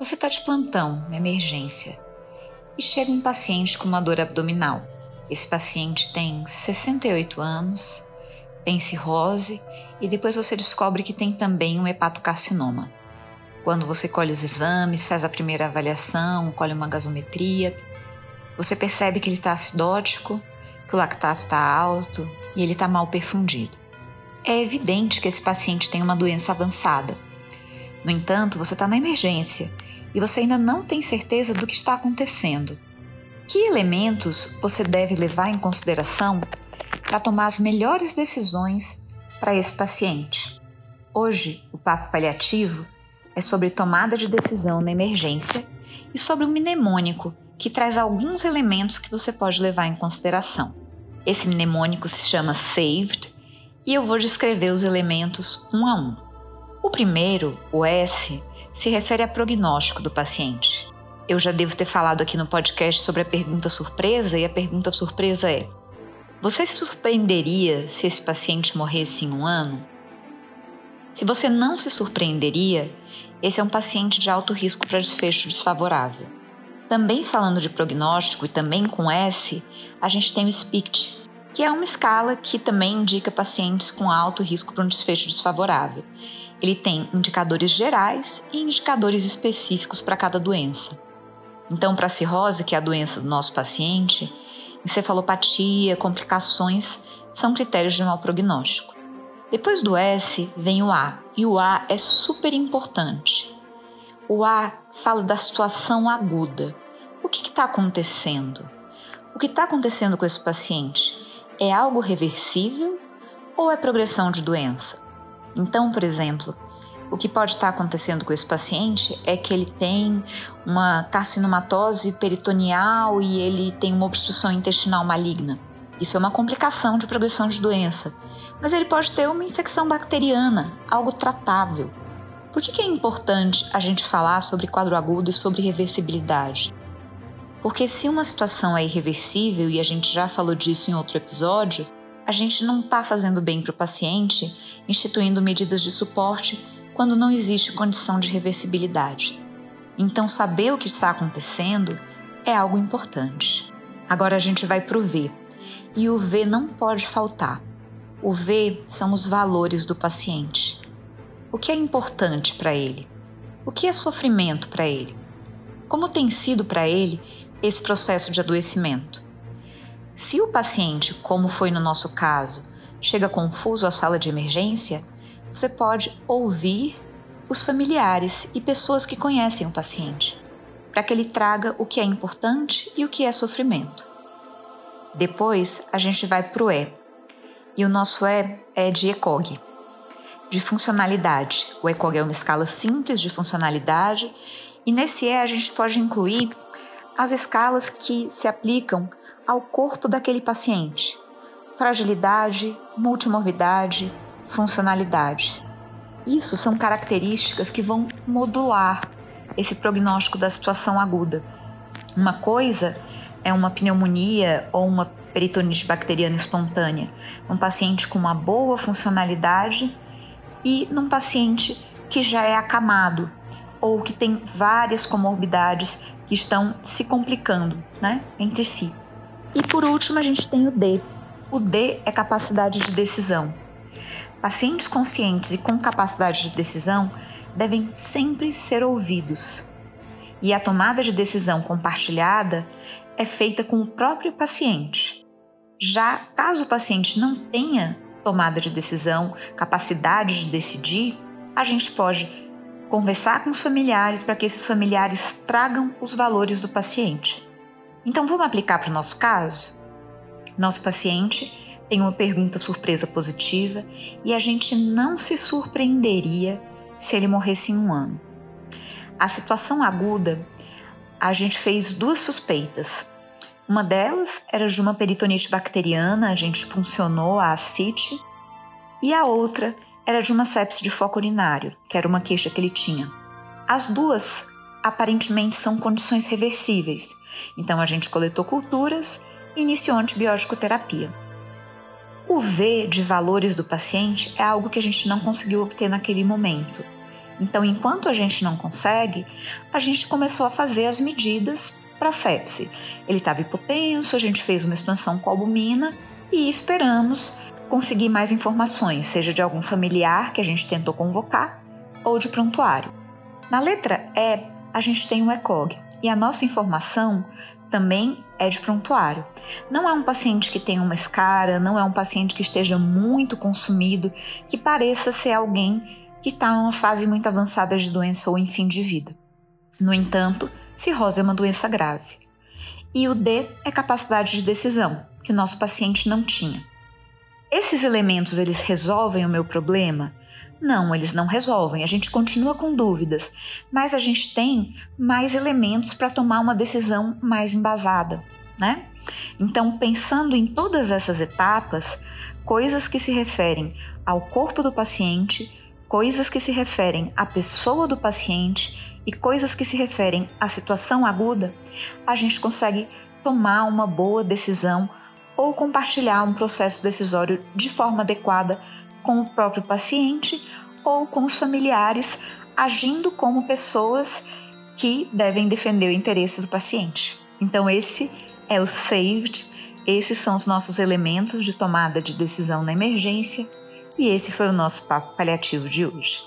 Você está de plantão, na emergência, e chega um paciente com uma dor abdominal. Esse paciente tem 68 anos, tem cirrose e depois você descobre que tem também um hepatocarcinoma. Quando você colhe os exames, faz a primeira avaliação, colhe uma gasometria, você percebe que ele está acidótico, que o lactato está alto e ele está mal perfundido. É evidente que esse paciente tem uma doença avançada. No entanto, você está na emergência e você ainda não tem certeza do que está acontecendo. Que elementos você deve levar em consideração para tomar as melhores decisões para esse paciente? Hoje, o papo paliativo é sobre tomada de decisão na emergência e sobre o mnemônico, que traz alguns elementos que você pode levar em consideração. Esse mnemônico se chama SAVED e eu vou descrever os elementos um a um. O primeiro, o S, se refere a prognóstico do paciente. Eu já devo ter falado aqui no podcast sobre a pergunta surpresa e a pergunta surpresa é: Você se surpreenderia se esse paciente morresse em um ano? Se você não se surpreenderia, esse é um paciente de alto risco para desfecho desfavorável. Também falando de prognóstico e também com S, a gente tem o SPICT, que é uma escala que também indica pacientes com alto risco para um desfecho desfavorável. Ele tem indicadores gerais e indicadores específicos para cada doença. Então, para a cirrose, que é a doença do nosso paciente, encefalopatia, complicações são critérios de mau prognóstico. Depois do S vem o A, e o A é super importante. O A fala da situação aguda. O que está acontecendo? O que está acontecendo com esse paciente? É algo reversível ou é progressão de doença? Então, por exemplo, o que pode estar acontecendo com esse paciente é que ele tem uma carcinomatose peritoneal e ele tem uma obstrução intestinal maligna. Isso é uma complicação de progressão de doença, mas ele pode ter uma infecção bacteriana, algo tratável. Por que, que é importante a gente falar sobre quadro agudo e sobre reversibilidade? Porque se uma situação é irreversível, e a gente já falou disso em outro episódio, a gente não está fazendo bem para o paciente instituindo medidas de suporte quando não existe condição de reversibilidade. Então, saber o que está acontecendo é algo importante. Agora a gente vai para o V. E o V não pode faltar. O V são os valores do paciente. O que é importante para ele? O que é sofrimento para ele? Como tem sido para ele esse processo de adoecimento. Se o paciente, como foi no nosso caso, chega confuso à sala de emergência, você pode ouvir os familiares e pessoas que conhecem o paciente, para que ele traga o que é importante e o que é sofrimento. Depois a gente vai para o E, e o nosso E é de ECOG, de funcionalidade. O ECOG é uma escala simples de funcionalidade, e nesse E a gente pode incluir as escalas que se aplicam ao corpo daquele paciente: fragilidade, multimorbidade, funcionalidade. Isso são características que vão modular esse prognóstico da situação aguda. Uma coisa é uma pneumonia ou uma peritonite bacteriana espontânea, um paciente com uma boa funcionalidade e num paciente que já é acamado ou que tem várias comorbidades que estão se complicando né, entre si. E por último, a gente tem o D. O D é capacidade de decisão. Pacientes conscientes e com capacidade de decisão devem sempre ser ouvidos. E a tomada de decisão compartilhada é feita com o próprio paciente. Já caso o paciente não tenha tomada de decisão, capacidade de decidir, a gente pode conversar com os familiares para que esses familiares tragam os valores do paciente. Então vamos aplicar para o nosso caso? Nosso paciente tem uma pergunta surpresa positiva e a gente não se surpreenderia se ele morresse em um ano. A situação aguda, a gente fez duas suspeitas. Uma delas era de uma peritonite bacteriana, a gente puncionou a ascite, e a outra era de uma sepse de foco urinário, que era uma queixa que ele tinha. As duas aparentemente são condições reversíveis, então a gente coletou culturas e iniciou antibiótico terapia. O V de valores do paciente é algo que a gente não conseguiu obter naquele momento. Então, enquanto a gente não consegue, a gente começou a fazer as medidas para sepse. Ele estava hipotenso, a gente fez uma expansão com albumina e esperamos conseguir mais informações, seja de algum familiar que a gente tentou convocar ou de prontuário. Na letra E, a gente tem o ECOG e a nossa informação também é de prontuário. Não é um paciente que tem uma escara, não é um paciente que esteja muito consumido, que pareça ser alguém que está numa fase muito avançada de doença ou em fim de vida. No entanto, cirrose é uma doença grave. E o D é capacidade de decisão, que o nosso paciente não tinha. Esses elementos eles resolvem o meu problema? Não, eles não resolvem. A gente continua com dúvidas, mas a gente tem mais elementos para tomar uma decisão mais embasada, né? Então, pensando em todas essas etapas, coisas que se referem ao corpo do paciente, coisas que se referem à pessoa do paciente e coisas que se referem à situação aguda, a gente consegue tomar uma boa decisão ou compartilhar um processo decisório de forma adequada com o próprio paciente ou com os familiares, agindo como pessoas que devem defender o interesse do paciente. Então, esse é o SAVED, esses são os nossos elementos de tomada de decisão na emergência, e esse foi o nosso papo paliativo de hoje.